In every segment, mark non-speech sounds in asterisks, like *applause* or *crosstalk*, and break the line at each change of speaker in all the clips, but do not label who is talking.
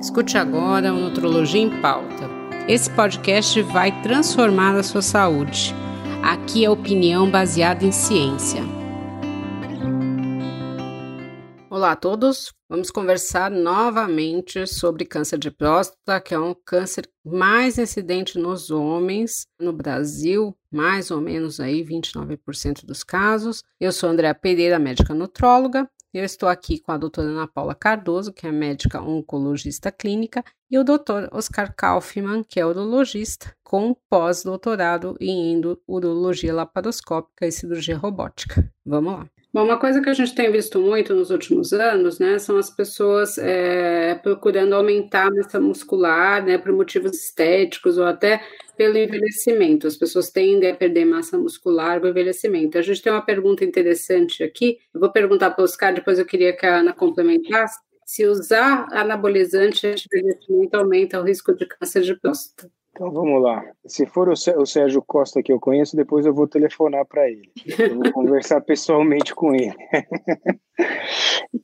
Escute agora o Nutrologia em Pauta. Esse podcast vai transformar a sua saúde. Aqui é opinião baseada em ciência. Olá a todos, vamos conversar novamente sobre câncer de próstata, que é um câncer mais incidente nos homens no Brasil, mais ou menos aí 29% dos casos. Eu sou Andréa Pereira, médica nutróloga. Eu estou aqui com a doutora Ana Paula Cardoso, que é médica oncologista clínica, e o doutor Oscar Kaufmann, que é urologista, com pós-doutorado em urologia laparoscópica e cirurgia robótica. Vamos lá. Bom, uma coisa que a gente tem visto muito nos últimos anos, né, são as pessoas é, procurando aumentar a massa muscular, né, por motivos estéticos ou até pelo envelhecimento. As pessoas tendem a perder massa muscular com envelhecimento. A gente tem uma pergunta interessante aqui. Eu vou perguntar para o Oscar, depois eu queria que a Ana complementasse. Se usar anabolizante de envelhecimento aumenta o risco de câncer de próstata.
Então vamos lá. Se for o Sérgio Costa que eu conheço, depois eu vou telefonar para ele. Eu vou conversar *laughs* pessoalmente com ele. *laughs*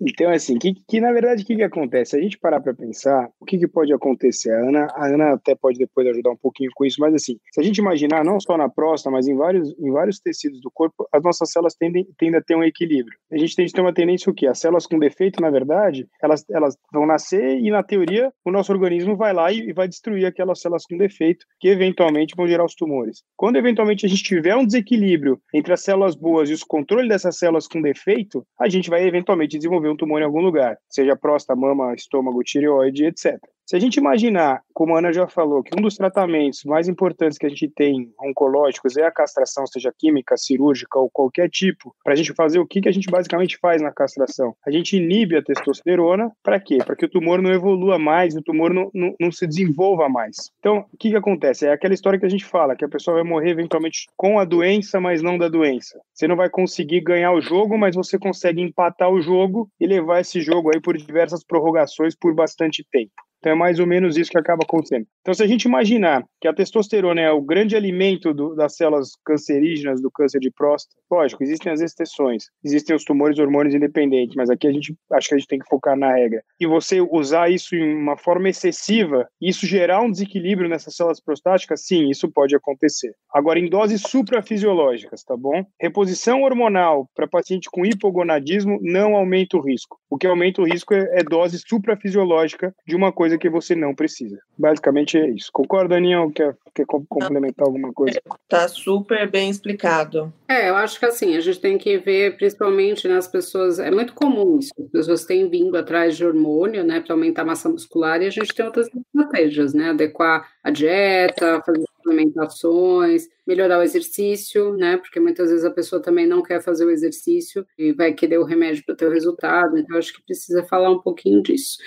então, assim, que, que na verdade o que, que acontece? Se a gente parar para pensar, o que, que pode acontecer? A Ana, a Ana até pode depois ajudar um pouquinho com isso, mas assim, se a gente imaginar, não só na próstata, mas em vários, em vários tecidos do corpo, as nossas células tendem, tendem a ter um equilíbrio. A gente tem de ter uma tendência o quê? As células com defeito, na verdade, elas, elas vão nascer e, na teoria, o nosso organismo vai lá e, e vai destruir aquelas células com defeito que eventualmente vão gerar os tumores. Quando eventualmente a gente tiver um desequilíbrio entre as células boas e os controles dessas células com defeito, a gente vai eventualmente desenvolver um tumor em algum lugar, seja próstata, mama, estômago, tireoide, etc. Se a gente imaginar, como a Ana já falou, que um dos tratamentos mais importantes que a gente tem oncológicos é a castração, seja química, cirúrgica ou qualquer tipo, para a gente fazer o que, que a gente basicamente faz na castração? A gente inibe a testosterona, para quê? Para que o tumor não evolua mais, o tumor não, não, não se desenvolva mais. Então, o que, que acontece? É aquela história que a gente fala, que a pessoa vai morrer eventualmente com a doença, mas não da doença. Você não vai conseguir ganhar o jogo, mas você consegue empatar o jogo e levar esse jogo aí por diversas prorrogações por bastante tempo. Então é mais ou menos isso que acaba acontecendo. Então, se a gente imaginar que a testosterona é o grande alimento do, das células cancerígenas do câncer de próstata, lógico, existem as exceções, existem os tumores hormônios independentes, mas aqui a gente acho que a gente tem que focar na regra. E você usar isso em uma forma excessiva, isso gerar um desequilíbrio nessas células prostáticas, sim, isso pode acontecer. Agora, em doses suprafisiológicas, tá bom? Reposição hormonal para paciente com hipogonadismo não aumenta o risco. O que aumenta o risco é, é dose suprafisiológica de uma coisa que você não precisa. Basicamente é isso. Concorda, Aninha? Quer, quer complementar alguma coisa?
Tá super bem explicado.
É, eu acho que assim, a gente tem que ver, principalmente nas pessoas, é muito comum isso, as pessoas têm vindo atrás de hormônio, né, para aumentar a massa muscular, e a gente tem outras estratégias, né, adequar a dieta, fazer suplementações, melhorar o exercício, né? Porque muitas vezes a pessoa também não quer fazer o exercício e vai querer o remédio para ter o resultado. Então, acho que precisa falar um pouquinho disso.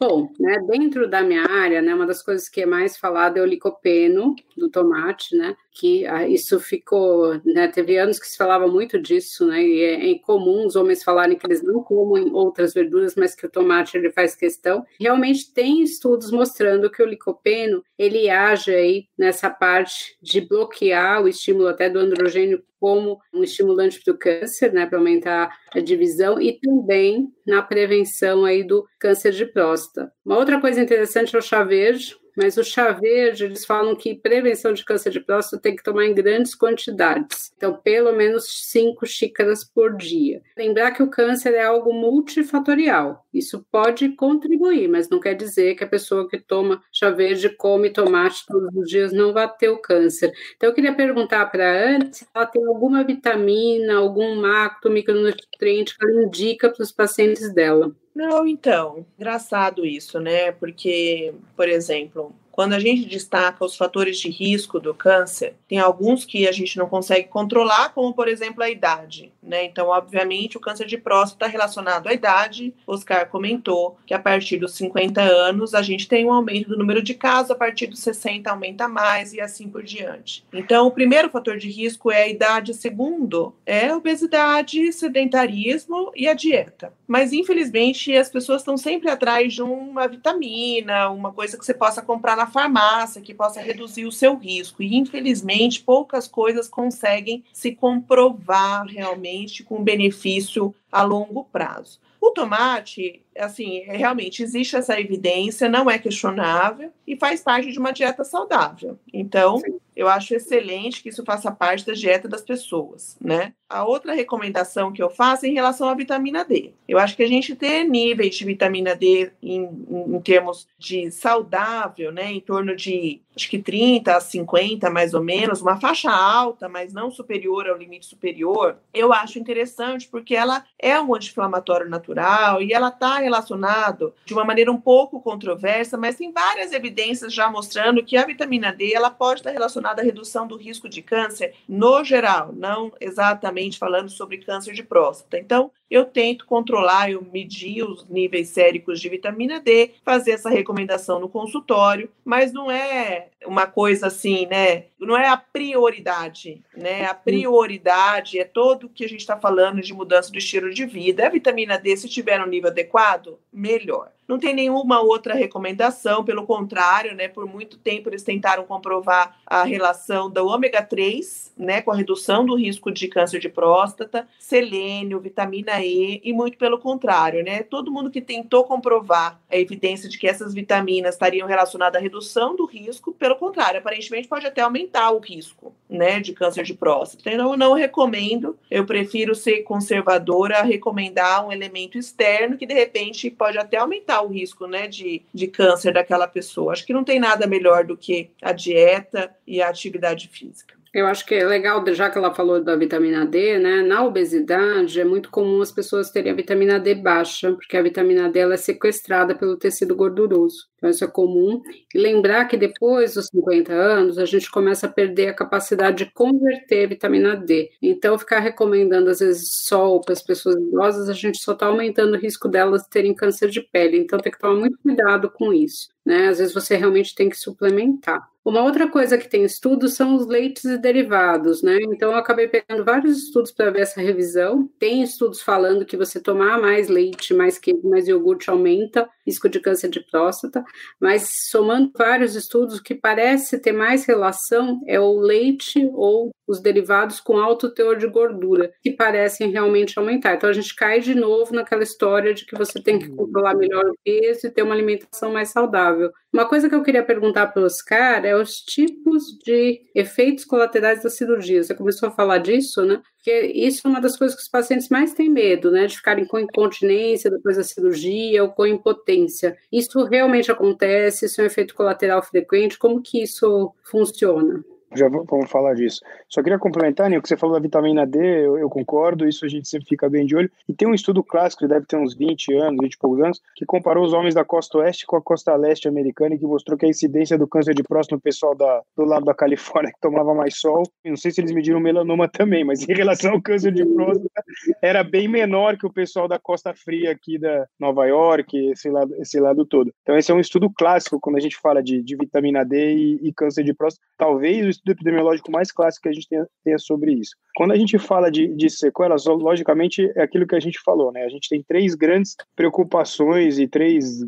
Bom, né, dentro da minha área, né, uma das coisas que é mais falada é o licopeno do tomate, né, que ah, isso ficou, né, teve anos que se falava muito disso, né, e é, é comum os homens falarem que eles não comem outras verduras, mas que o tomate ele faz questão. Realmente tem estudos mostrando que o licopeno, ele age aí nessa parte de bloquear o estímulo até do androgênio como um estimulante para o câncer, né, para aumentar a divisão e também na prevenção aí do câncer de próstata. Uma outra coisa interessante é o chá verde, mas o chá verde, eles falam que prevenção de câncer de próstata tem que tomar em grandes quantidades. Então, pelo menos 5 xícaras por dia. Lembrar que o câncer é algo multifatorial. Isso pode contribuir, mas não quer dizer que a pessoa que toma chá verde, come tomate todos os dias, não vai ter o câncer. Então, eu queria perguntar para a Anne se ela tem alguma vitamina, algum macro, micronutriente que ela indica para os pacientes dela.
Não, então, engraçado isso, né? Porque, por exemplo, quando a gente destaca os fatores de risco do câncer, tem alguns que a gente não consegue controlar, como por exemplo a idade, né? Então, obviamente, o câncer de próstata está relacionado à idade. Oscar comentou que a partir dos 50 anos a gente tem um aumento do número de casos, a partir dos 60 aumenta mais e assim por diante. Então, o primeiro fator de risco é a idade, o segundo é obesidade, sedentarismo e a dieta. Mas infelizmente as pessoas estão sempre atrás de uma vitamina, uma coisa que você possa comprar na farmácia que possa reduzir o seu risco. E, infelizmente, poucas coisas conseguem se comprovar realmente com benefício a longo prazo. O tomate, assim, realmente existe essa evidência, não é questionável e faz parte de uma dieta saudável. Então, Sim. eu acho excelente que isso faça parte da dieta das pessoas, né? A outra recomendação que eu faço é em relação à vitamina D. Eu acho que a gente ter níveis de vitamina D em, em, em termos de saudável, né, em torno de acho que 30 a 50 mais ou menos, uma faixa alta, mas não superior ao limite superior, eu acho interessante porque ela é um anti-inflamatório natural e ela está relacionado de uma maneira um pouco controversa, mas tem várias evidências já mostrando que a vitamina D ela pode estar relacionada à redução do risco de câncer no geral, não exatamente falando sobre câncer de próstata. Então, eu tento controlar, eu medir os níveis séricos de vitamina D, fazer essa recomendação no consultório, mas não é uma coisa assim, né? Não é a prioridade, né? A prioridade é todo o que a gente está falando de mudança do estilo de vida. A vitamina D, se tiver no nível adequado, melhor. Não tem nenhuma outra recomendação, pelo contrário, né? Por muito tempo eles tentaram comprovar a relação do ômega 3, né, com a redução do risco de câncer de próstata, selênio, vitamina E muito pelo contrário, né? Todo mundo que tentou comprovar a evidência de que essas vitaminas estariam relacionadas à redução do risco, pelo contrário, aparentemente pode até aumentar o risco, né, de câncer de próstata. Então eu não recomendo, eu prefiro ser conservadora, recomendar um elemento externo que de repente pode até aumentar o risco né, de, de câncer daquela pessoa. Acho que não tem nada melhor do que a dieta e a atividade física.
Eu acho que é legal, já que ela falou da vitamina D, né? Na obesidade é muito comum as pessoas terem a vitamina D baixa, porque a vitamina D ela é sequestrada pelo tecido gorduroso. Então, isso é comum. E lembrar que depois dos 50 anos, a gente começa a perder a capacidade de converter vitamina D. Então, ficar recomendando, às vezes, sol para as pessoas idosas, a gente só está aumentando o risco delas terem câncer de pele. Então, tem que tomar muito cuidado com isso. Né? Às vezes, você realmente tem que suplementar. Uma outra coisa que tem estudos são os leites e derivados, né? Então eu acabei pegando vários estudos para ver essa revisão. Tem estudos falando que você tomar mais leite, mais queijo, mais iogurte aumenta risco de câncer de próstata, mas somando vários estudos, o que parece ter mais relação é o leite ou os derivados com alto teor de gordura, que parecem realmente aumentar. Então a gente cai de novo naquela história de que você tem que controlar melhor o peso e ter uma alimentação mais saudável. Uma coisa que eu queria perguntar para o Oscar é os tipos de efeitos colaterais da cirurgia. Você começou a falar disso, né? Porque isso é uma das coisas que os pacientes mais têm medo, né? De ficarem com incontinência depois da cirurgia ou com impotência. Isso realmente acontece? Isso é um efeito colateral frequente? Como que isso funciona?
Já vamos falar disso. Só queria complementar, o que você falou da vitamina D, eu, eu, concordo, isso a gente sempre fica bem de olho. E tem um estudo clássico, deve ter uns 20 anos, 20 e poucos anos, que comparou os homens da costa oeste com a costa leste americana e que mostrou que a incidência do câncer de próstata no pessoal da, do lado da Califórnia *laughs* que tomava mais sol, não sei se eles mediram melanoma também, mas em relação ao câncer de próstata, era bem menor que o pessoal da costa fria aqui da Nova York, esse lado, esse lado todo. Então esse é um estudo clássico quando a gente fala de, de vitamina D e, e câncer de próstata. Talvez estudo epidemiológico mais clássico que a gente tenha, tenha sobre isso. Quando a gente fala de, de sequelas, logicamente é aquilo que a gente falou, né? A gente tem três grandes preocupações e três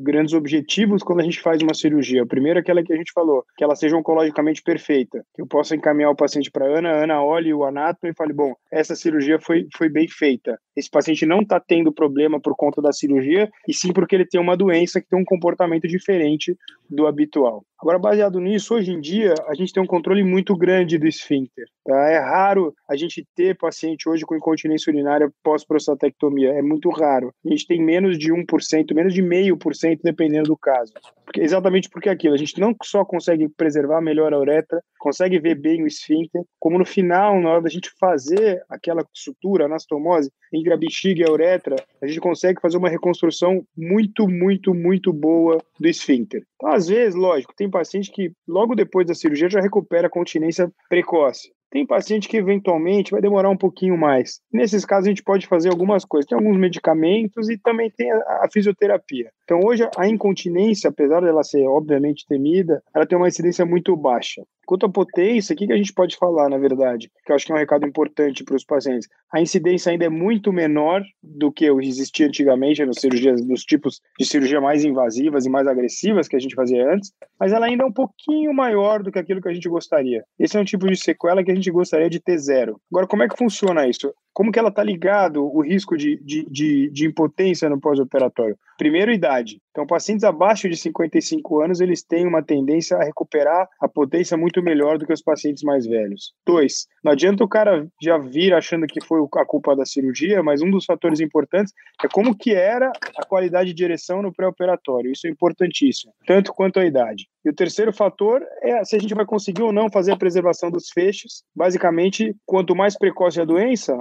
grandes objetivos quando a gente faz uma cirurgia. O primeiro é aquela que a gente falou, que ela seja oncologicamente perfeita, que eu possa encaminhar o paciente para Ana, Ana olhe o anátomo e fale, bom, essa cirurgia foi, foi bem feita. Esse paciente não está tendo problema por conta da cirurgia, e sim porque ele tem uma doença que tem um comportamento diferente do habitual. Agora, baseado nisso, hoje em dia, a gente tem um controle muito grande do esfíncter. Tá? É raro a gente ter paciente hoje com incontinência urinária pós-prostatectomia. É muito raro. A gente tem menos de 1%, menos de 0,5%, dependendo do caso. Porque, exatamente porque é aquilo. A gente não só consegue preservar melhor a uretra, consegue ver bem o esfíncter, como no final, na hora da gente fazer aquela sutura, anastomose, entre a bexiga e a uretra, a gente consegue fazer uma reconstrução muito, muito, muito boa do esfíncter. Então, às vezes, lógico, tem paciente que logo depois da cirurgia já recupera a continência precoce. Tem paciente que eventualmente vai demorar um pouquinho mais. Nesses casos, a gente pode fazer algumas coisas. Tem alguns medicamentos e também tem a, a fisioterapia. Então, hoje, a incontinência, apesar dela ser obviamente temida, ela tem uma incidência muito baixa. Quanto à potência, o que, a gente pode falar, na verdade? Que eu acho que é um recado importante para os pacientes. A incidência ainda é muito menor do que existia antigamente nas cirurgias, dos tipos de cirurgia mais invasivas e mais agressivas que a gente fazia antes, mas ela ainda é um pouquinho maior do que aquilo que a gente gostaria. Esse é um tipo de sequela que a gente gostaria de ter zero. Agora, como é que funciona isso? Como que ela está ligado o risco de, de, de, de impotência no pós-operatório? Primeiro, idade. Então, pacientes abaixo de 55 anos, eles têm uma tendência a recuperar a potência muito melhor do que os pacientes mais velhos. Dois, não adianta o cara já vir achando que foi a culpa da cirurgia, mas um dos fatores importantes é como que era a qualidade de direção no pré-operatório. Isso é importantíssimo, tanto quanto a idade. E o terceiro fator é se a gente vai conseguir ou não fazer a preservação dos feixes. Basicamente, quanto mais precoce a doença,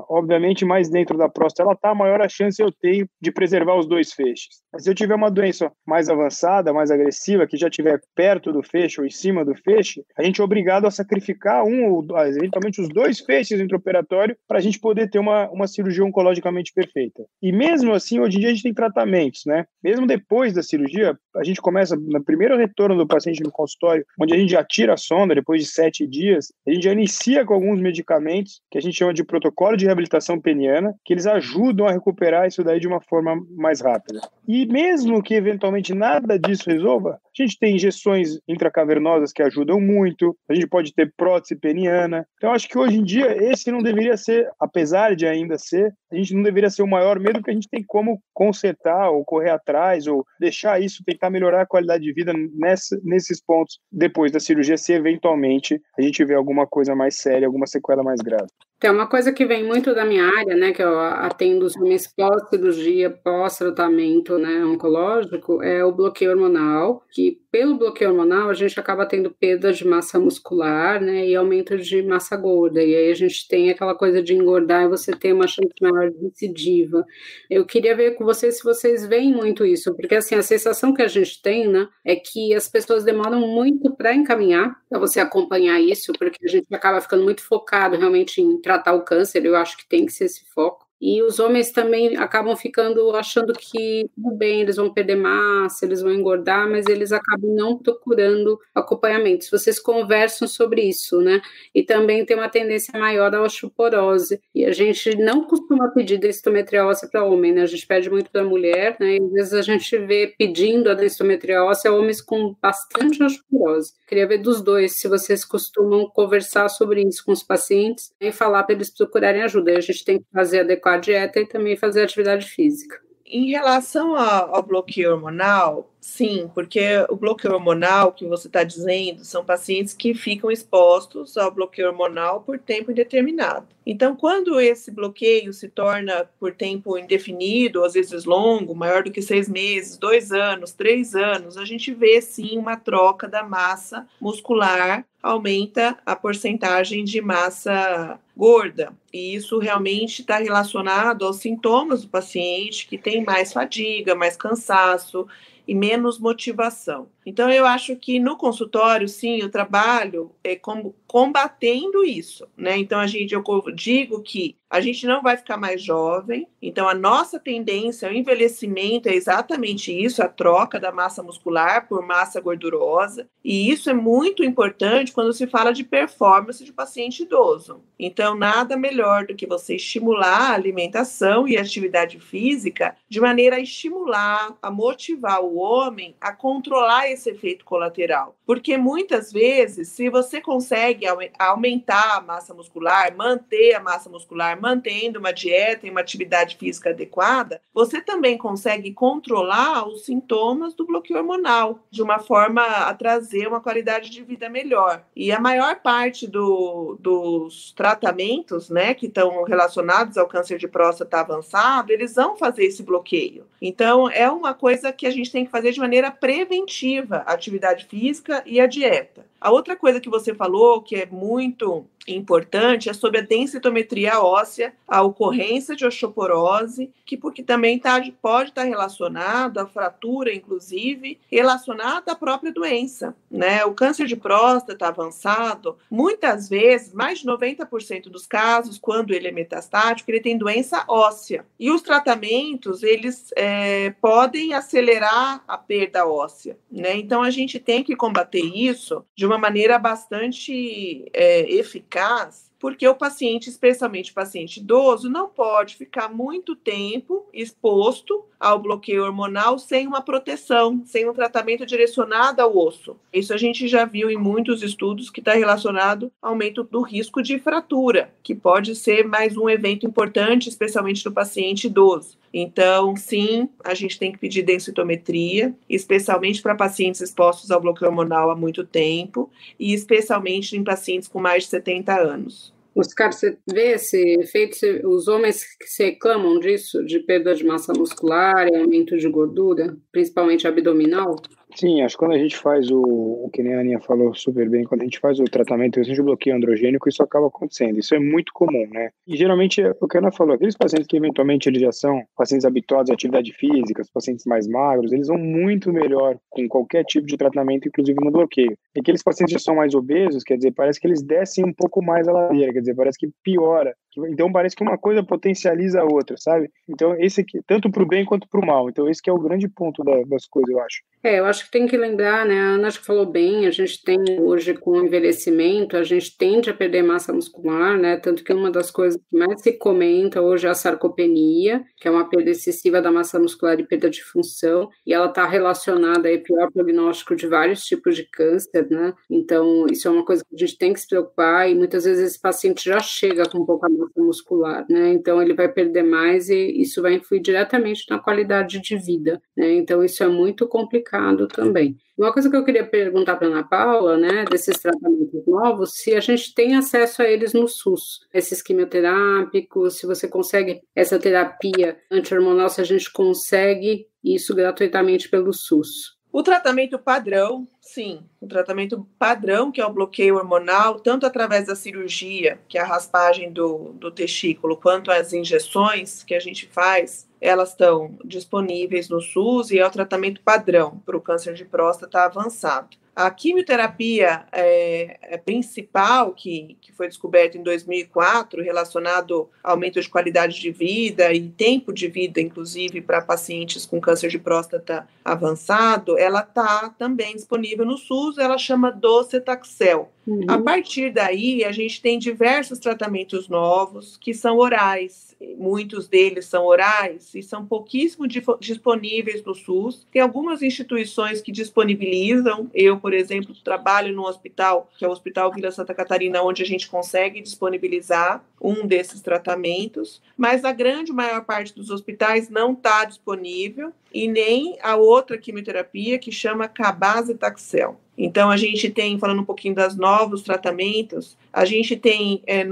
mais dentro da próstata ela está, maior a chance eu tenho de preservar os dois feixes. Mas se eu tiver uma doença mais avançada, mais agressiva, que já estiver perto do feixe ou em cima do feixe, a gente é obrigado a sacrificar um ou eventualmente os dois feixes intraoperatório para a gente poder ter uma, uma cirurgia oncologicamente perfeita. E mesmo assim, hoje em dia a gente tem tratamentos, né? Mesmo depois da cirurgia, a gente começa no primeiro retorno do paciente no consultório, onde a gente já tira a sonda depois de sete dias, a gente já inicia com alguns medicamentos que a gente chama de protocolo de reabilitação peniana, que eles ajudam a recuperar isso daí de uma forma mais rápida. E mesmo que eventualmente nada disso resolva, a gente tem injeções intracavernosas que ajudam muito, a gente pode ter prótese peniana. Então, acho que hoje em dia esse não deveria ser, apesar de ainda ser, a gente não deveria ser o maior medo, porque a gente tem como consertar ou correr atrás ou deixar isso, tentar melhorar a qualidade de vida nessa, nesses pontos depois da cirurgia, se eventualmente a gente vê alguma coisa mais séria, alguma sequela mais grave.
Tem uma coisa que vem muito da minha área, né, que eu atendo os homens pós-cirurgia, pós-tratamento, né, oncológico, é o bloqueio hormonal, que pelo bloqueio hormonal a gente acaba tendo perda de massa muscular, né, e aumento de massa gorda, e aí a gente tem aquela coisa de engordar e você tem uma chance maior de recidiva. Eu queria ver com vocês se vocês veem muito isso, porque assim, a sensação que a gente tem, né, é que as pessoas demoram muito para encaminhar, para você acompanhar isso, porque a gente acaba ficando muito focado realmente em tratar o câncer, eu acho que tem que ser esse foco. E os homens também acabam ficando achando que tudo bem, eles vão perder massa, eles vão engordar, mas eles acabam não procurando acompanhamento. Vocês conversam sobre isso, né? E também tem uma tendência maior à osteoporose. E a gente não costuma pedir densitometria óssea para homem, né? A gente pede muito para mulher, né? E às vezes a gente vê pedindo a densitometria óssea homens com bastante osteoporose. Queria ver dos dois se vocês costumam conversar sobre isso com os pacientes e falar para eles procurarem ajuda. Aí a gente tem que fazer adequar a dieta e também fazer atividade física.
Em relação ao, ao bloqueio hormonal, sim, porque o bloqueio hormonal que você está dizendo são pacientes que ficam expostos ao bloqueio hormonal por tempo indeterminado. Então, quando esse bloqueio se torna por tempo indefinido, às vezes longo, maior do que seis meses, dois anos, três anos, a gente vê sim uma troca da massa muscular, aumenta a porcentagem de massa gorda. E isso realmente está relacionado aos sintomas do paciente, que tem mais fadiga, mais cansaço e menos motivação. Então, eu acho que no consultório, sim, o trabalho é como combatendo isso, né? Então, a gente, eu digo que a gente não vai ficar mais jovem, então a nossa tendência ao envelhecimento é exatamente isso, a troca da massa muscular por massa gordurosa, e isso é muito importante quando se fala de performance de paciente idoso. Então, nada melhor do que você estimular a alimentação e a atividade física de maneira a estimular, a motivar o homem a controlar esse efeito colateral. Porque muitas vezes, se você consegue aumentar a massa muscular, manter a massa muscular, mantendo uma dieta e uma atividade física adequada, você também consegue controlar os sintomas do bloqueio hormonal, de uma forma a trazer uma qualidade de vida melhor. E a maior parte do, dos tratamentos, né, que estão relacionados ao câncer de próstata avançado, eles vão fazer esse bloqueio. Então, é uma coisa que a gente tem que fazer de maneira preventiva, a atividade física e a dieta. A outra coisa que você falou, que é muito importante, é sobre a densitometria óssea, a ocorrência de osteoporose, que porque também tá, pode estar tá relacionado à fratura, inclusive, relacionada à própria doença. Né? O câncer de próstata avançado, muitas vezes, mais de 90% dos casos, quando ele é metastático, ele tem doença óssea. E os tratamentos, eles é, podem acelerar a perda óssea. Né? Então, a gente tem que combater isso de de uma maneira bastante é, eficaz porque o paciente, especialmente o paciente idoso, não pode ficar muito tempo exposto ao bloqueio hormonal sem uma proteção, sem um tratamento direcionado ao osso. Isso a gente já viu em muitos estudos que está relacionado ao aumento do risco de fratura, que pode ser mais um evento importante, especialmente no paciente idoso. Então, sim, a gente tem que pedir densitometria, especialmente para pacientes expostos ao bloqueio hormonal há muito tempo e especialmente em pacientes com mais de 70 anos.
Oscar, você vê esse efeito, os homens que se reclamam disso, de perda de massa muscular e aumento de gordura, principalmente abdominal?
Sim, acho que quando a gente faz o, o que nem a Aninha falou super bem, quando a gente faz o tratamento de bloqueio androgênico, isso acaba acontecendo. Isso é muito comum, né? E geralmente, o que a Ana falou, aqueles pacientes que eventualmente eles já são pacientes habituados à atividade física, os pacientes mais magros, eles vão muito melhor com qualquer tipo de tratamento, inclusive no bloqueio. E aqueles pacientes que são mais obesos, quer dizer, parece que eles descem um pouco mais a ladeira, quer dizer, parece que piora então parece que uma coisa potencializa a outra, sabe? Então esse aqui, tanto para o bem quanto para o mal. Então esse que é o grande ponto da, das coisas, eu acho.
É, eu acho que tem que lembrar, né? A Ana acho que falou bem. A gente tem hoje com o envelhecimento, a gente tende a perder massa muscular, né? Tanto que uma das coisas que mais se comenta hoje é a sarcopenia, que é uma perda excessiva da massa muscular e perda de função, e ela está relacionada aí pior prognóstico de vários tipos de câncer, né? Então isso é uma coisa que a gente tem que se preocupar e muitas vezes esse paciente já chega com pouca massa muscular, né? Então ele vai perder mais e isso vai influir diretamente na qualidade de vida, né? Então isso é muito complicado também. Uma coisa que eu queria perguntar para Ana Paula, né, desses tratamentos novos, se a gente tem acesso a eles no SUS, esses quimioterápicos, se você consegue essa terapia anti-hormonal, se a gente consegue isso gratuitamente pelo SUS.
O tratamento padrão, sim, o tratamento padrão, que é o bloqueio hormonal, tanto através da cirurgia, que é a raspagem do, do testículo, quanto as injeções que a gente faz, elas estão disponíveis no SUS e é o tratamento padrão para o câncer de próstata avançado. A quimioterapia é, é principal, que, que foi descoberta em 2004, relacionado ao aumento de qualidade de vida e tempo de vida, inclusive, para pacientes com câncer de próstata avançado, ela está também disponível no SUS, ela chama docetaxel. Uhum. A partir daí, a gente tem diversos tratamentos novos que são orais. Muitos deles são orais e são pouquíssimo disponíveis no SUS. Tem algumas instituições que disponibilizam. Eu, por exemplo, trabalho no hospital, que é o Hospital Vila Santa Catarina, onde a gente consegue disponibilizar um desses tratamentos, mas a grande maior parte dos hospitais não está disponível e nem a outra quimioterapia que chama cabazitaxel. Então, a gente tem, falando um pouquinho das novos tratamentos, a gente tem é,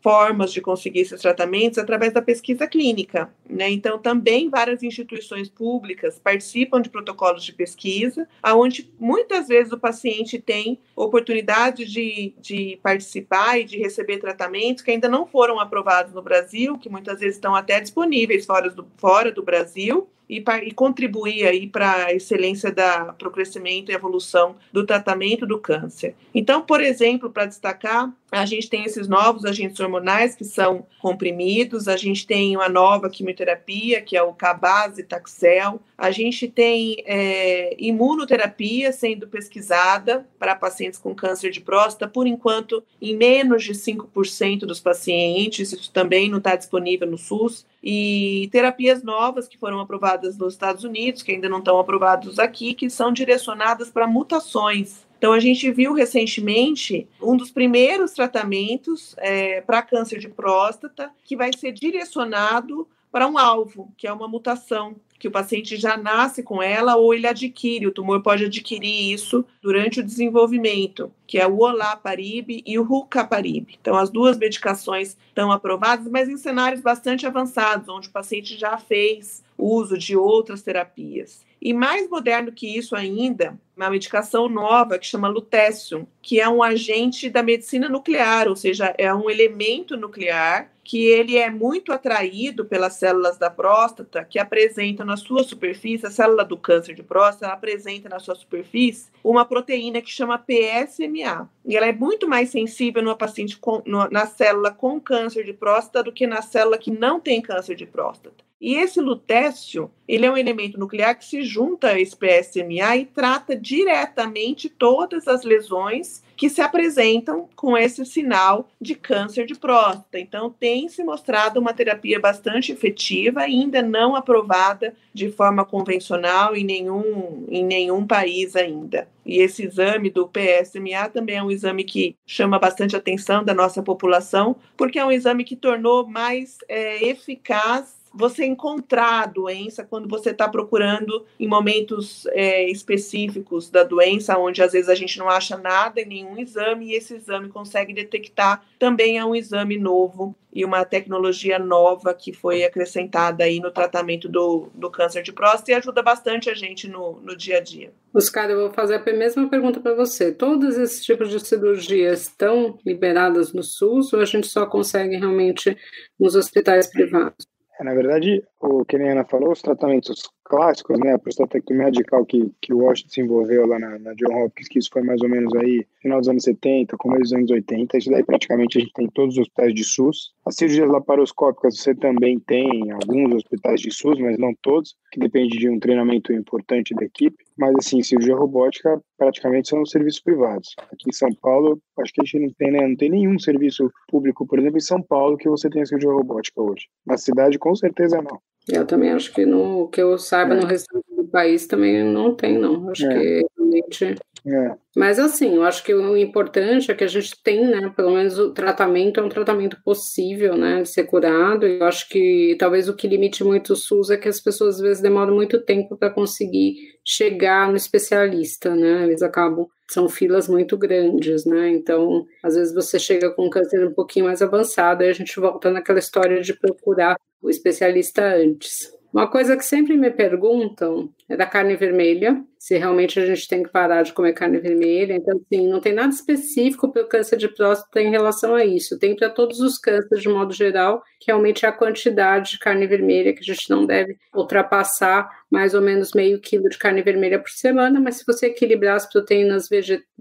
formas de conseguir esses tratamentos através da pesquisa clínica. Né? Então, também várias instituições públicas participam de protocolos de pesquisa, onde muitas vezes o paciente tem oportunidade de, de participar e de receber tratamentos que ainda não foram aprovados no Brasil, que muitas vezes estão até disponíveis fora do, fora do Brasil, e, e contribuir aí para a excelência da para o crescimento e evolução do tratamento do câncer. Então, por exemplo, para destacar, a gente tem esses novos agentes hormonais que são comprimidos, a gente tem uma nova quimioterapia, que é o Cabazitaxel, a gente tem é, imunoterapia sendo pesquisada para pacientes com câncer de próstata, por enquanto, em menos de 5% dos pacientes, isso também não está disponível no SUS, e terapias novas que foram aprovadas nos Estados Unidos, que ainda não estão aprovadas aqui, que são direcionadas para mutações então, a gente viu recentemente um dos primeiros tratamentos é, para câncer de próstata que vai ser direcionado para um alvo, que é uma mutação, que o paciente já nasce com ela ou ele adquire, o tumor pode adquirir isso durante o desenvolvimento, que é o olaparib e o rucaparib. Então, as duas medicações estão aprovadas, mas em cenários bastante avançados, onde o paciente já fez uso de outras terapias. E mais moderno que isso ainda, uma medicação nova que chama lutécio, que é um agente da medicina nuclear, ou seja, é um elemento nuclear que ele é muito atraído pelas células da próstata, que apresentam na sua superfície, a célula do câncer de próstata, apresenta na sua superfície uma proteína que chama PSMA. E ela é muito mais sensível no paciente com, na célula com câncer de próstata do que na célula que não tem câncer de próstata. E esse lutécio, ele é um elemento nuclear que se junta a esse PSMA e trata diretamente todas as lesões que se apresentam com esse sinal de câncer de próstata. Então, tem se mostrado uma terapia bastante efetiva, ainda não aprovada de forma convencional em nenhum, em nenhum país ainda. E esse exame do PSMA também é um exame que chama bastante atenção da nossa população, porque é um exame que tornou mais é, eficaz você encontrar a doença quando você está procurando em momentos é, específicos da doença, onde às vezes a gente não acha nada em nenhum exame, e esse exame consegue detectar também é um exame novo e uma tecnologia nova que foi acrescentada aí no tratamento do, do câncer de próstata e ajuda bastante a gente no, no dia a dia.
Oscar, eu vou fazer a mesma pergunta para você. Todos esses tipos de cirurgias estão liberadas no SUS ou a gente só consegue realmente nos hospitais privados?
É, na verdade, o que a Ana falou, os tratamentos clássicos, né, a prostatectomia radical que, que o Washington desenvolveu lá na, na John Hopkins, que isso foi mais ou menos aí final dos anos 70, começo dos anos 80, isso daí praticamente a gente tem em todos os hospitais de SUS. As cirurgias laparoscópicas você também tem em alguns hospitais de SUS, mas não todos, que depende de um treinamento importante da equipe. Mas assim, cirurgia robótica praticamente são serviços privados. Aqui em São Paulo, acho que a gente não tem, né, não tem nenhum serviço público, por exemplo, em São Paulo, que você tenha cirurgia robótica hoje. Na cidade, com certeza não.
Eu também acho que no que eu saiba é. no restante país também não tem, não. Acho é. que realmente. É. Mas assim, eu acho que o importante é que a gente tem, né? Pelo menos o tratamento é um tratamento possível, né? De ser curado. Eu acho que talvez o que limite muito o SUS é que as pessoas às vezes demoram muito tempo para conseguir chegar no especialista, né? Eles acabam são filas muito grandes, né? Então, às vezes você chega com um câncer um pouquinho mais avançado e a gente volta naquela história de procurar o especialista antes. Uma coisa que sempre me perguntam é da carne vermelha, se realmente a gente tem que parar de comer carne vermelha. Então, assim, não tem nada específico para o câncer de próstata em relação a isso. Tem para todos os cânceres, de modo geral, que realmente é a quantidade de carne vermelha que a gente não deve ultrapassar mais ou menos meio quilo de carne vermelha por semana, mas se você equilibrar as proteínas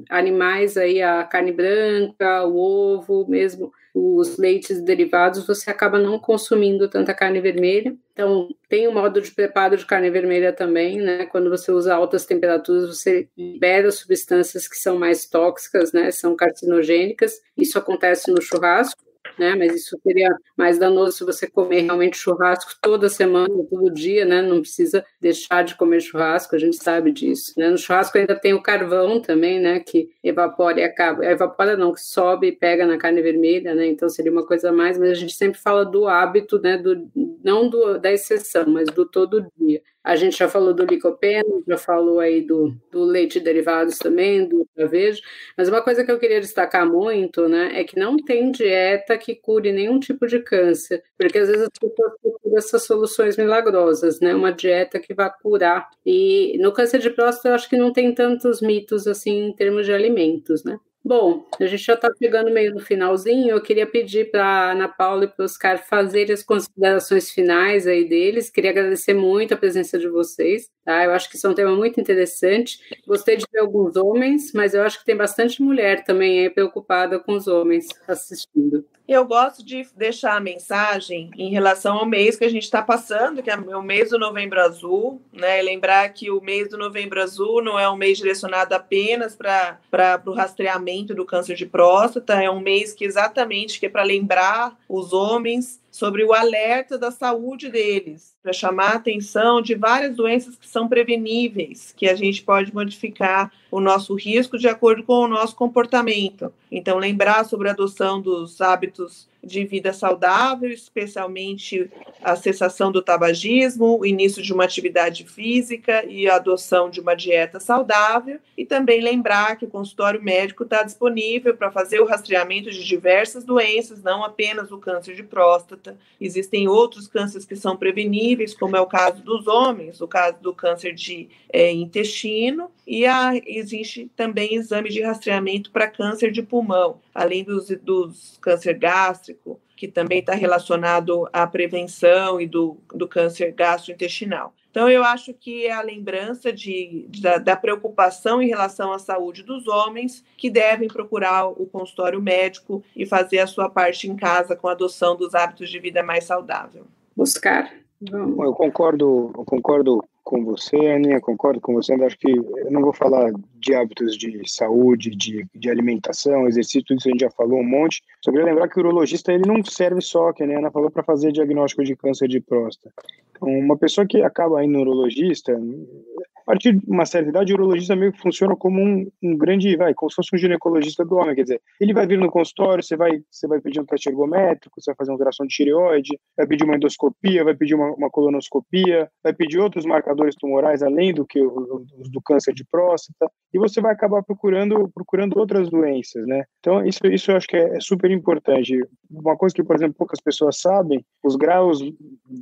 animais, aí a carne branca, o ovo, mesmo os leites derivados, você acaba não consumindo tanta carne vermelha. Então, tem o um modo de preparo de carne vermelha também, né? Quando você usa altas temperaturas, você libera substâncias que são mais tóxicas, né? São carcinogênicas. Isso acontece no churrasco né? Mas isso seria mais danoso se você comer realmente churrasco toda semana, todo dia, né? Não precisa deixar de comer churrasco, a gente sabe disso, né? No churrasco ainda tem o carvão também, né? Que evapora e acaba, evapora não, que sobe e pega na carne vermelha, né? Então seria uma coisa mais, mas a gente sempre fala do hábito, né? Do, não do, da exceção, mas do todo dia. A gente já falou do licopeno, já falou aí do, do leite derivados também, do ultravejo, mas uma coisa que eu queria destacar muito, né, é que não tem dieta que cure nenhum tipo de câncer, porque às vezes as pessoas procuram essas soluções milagrosas, né, uma dieta que vai curar. E no câncer de próstata eu acho que não tem tantos mitos assim em termos de alimentos, né. Bom, a gente já está chegando meio no finalzinho. Eu queria pedir para a Ana Paula e para o Oscar fazerem as considerações finais aí deles. Queria agradecer muito a presença de vocês. Tá? Eu acho que isso é um tema muito interessante. Gostei de ver alguns homens, mas eu acho que tem bastante mulher também aí preocupada com os homens assistindo.
Eu gosto de deixar a mensagem em relação ao mês que a gente está passando, que é o mês do Novembro Azul, né? Lembrar que o mês do Novembro Azul não é um mês direcionado apenas para o rastreamento do câncer de próstata, é um mês que exatamente que é para lembrar os homens sobre o alerta da saúde deles, para chamar a atenção de várias doenças que são preveníveis, que a gente pode modificar o nosso risco de acordo com o nosso comportamento. Então, lembrar sobre a adoção dos hábitos de vida saudável, especialmente a cessação do tabagismo, o início de uma atividade física e a adoção de uma dieta saudável, e também lembrar que o consultório médico está disponível para fazer o rastreamento de diversas doenças, não apenas o câncer de próstata. Existem outros cânceres que são preveníveis, como é o caso dos homens, o caso do câncer de é, intestino, e a, existe também exame de rastreamento para câncer de pulmão, além dos, dos câncer gástrico, que também está relacionado à prevenção e do, do câncer gastrointestinal. Então, eu acho que é a lembrança de, de da, da, preocupação em relação à saúde dos homens que devem procurar o consultório médico e fazer a sua parte em casa com a adoção dos hábitos de vida mais saudável.
Oscar.
Eu concordo, eu concordo com você, Aninha, concordo com você. Acho que eu não vou falar de hábitos de saúde, de, de alimentação, exercício, tudo isso a gente já falou um monte. Só queria lembrar que o urologista ele não serve só, que a Ana falou, para fazer diagnóstico de câncer de próstata. Então, uma pessoa que acaba indo no urologista, a partir de uma certa idade, o urologista meio que funciona como um, um, grande, vai, como se fosse um ginecologista do homem, quer dizer, ele vai vir no consultório, você vai, você vai pedir um teste ergométrico, você vai fazer uma alteração de tireoide, vai pedir uma endoscopia, vai pedir uma, uma colonoscopia, vai pedir outros marcadores tumorais além do que os do câncer de próstata, e você vai acabar procurando, procurando outras doenças, né? Então, isso, isso eu acho que é, é super importante. Uma coisa que, por exemplo, poucas pessoas sabem, os graus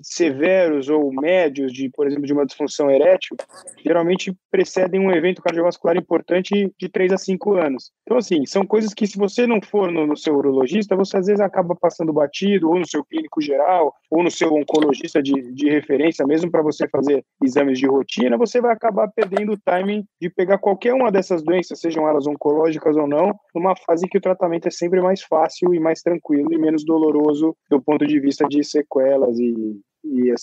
severos ou médios de, por exemplo, de uma disfunção erétil, geralmente precedem um evento cardiovascular importante de 3 a 5 anos. Então, assim, são coisas que se você não for no, no seu urologista, você às vezes acaba passando batido, ou no seu clínico geral, ou no seu oncologista de, de referência, mesmo para você fazer exames de rotina, você vai acabar perdendo o timing de pegar qualquer uma dessas doenças, sejam elas oncológicas ou não, numa fase que o tratamento é sempre mais fácil e mais tranquilo e menos doloroso do ponto de vista de sequelas e, e, e,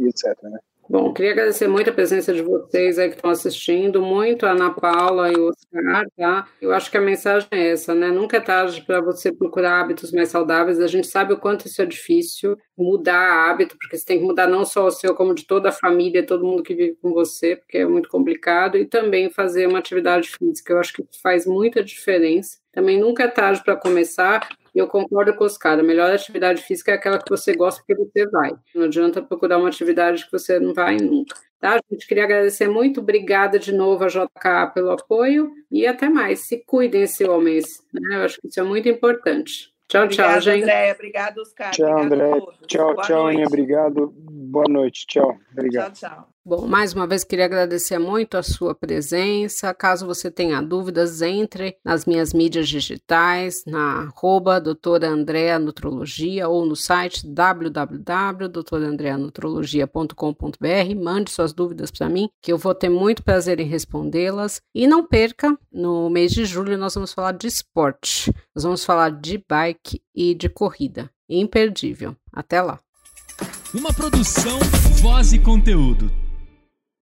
e etc. Né?
Bom, queria agradecer muito a presença de vocês aí que estão assistindo, muito a Ana Paula e o Oscar, tá? Eu acho que a mensagem é essa, né? Nunca é tarde para você procurar hábitos mais saudáveis. A gente sabe o quanto isso é difícil, mudar hábito, porque você tem que mudar não só o seu, como de toda a família, todo mundo que vive com você, porque é muito complicado, e também fazer uma atividade física. Eu acho que faz muita diferença. Também nunca é tarde para começar. E eu concordo com os caras. A melhor atividade física é aquela que você gosta porque você vai. Não adianta procurar uma atividade que você não vai nunca. Tá? A gente queria agradecer muito. Obrigada de novo a JK pelo apoio. E até mais. Se cuidem, esse homens. Né? Eu acho que isso é muito importante. Tchau,
Obrigado,
tchau, gente.
André. Obrigado, Oscar.
Tchau,
Obrigado
André. Tchau, Boa tchau, Aninha. Obrigado. Boa noite. Tchau. Obrigado.
Tchau, tchau.
Bom, mais uma vez queria agradecer muito a sua presença. Caso você tenha dúvidas, entre nas minhas mídias digitais, na arroba doutora Andrea Nutrologia ou no site www.doutorandreanutrologia.com.br. Mande suas dúvidas para mim, que eu vou ter muito prazer em respondê-las. E não perca, no mês de julho nós vamos falar de esporte. Nós vamos falar de bike e de corrida. Imperdível. Até lá.
Uma produção, voz e conteúdo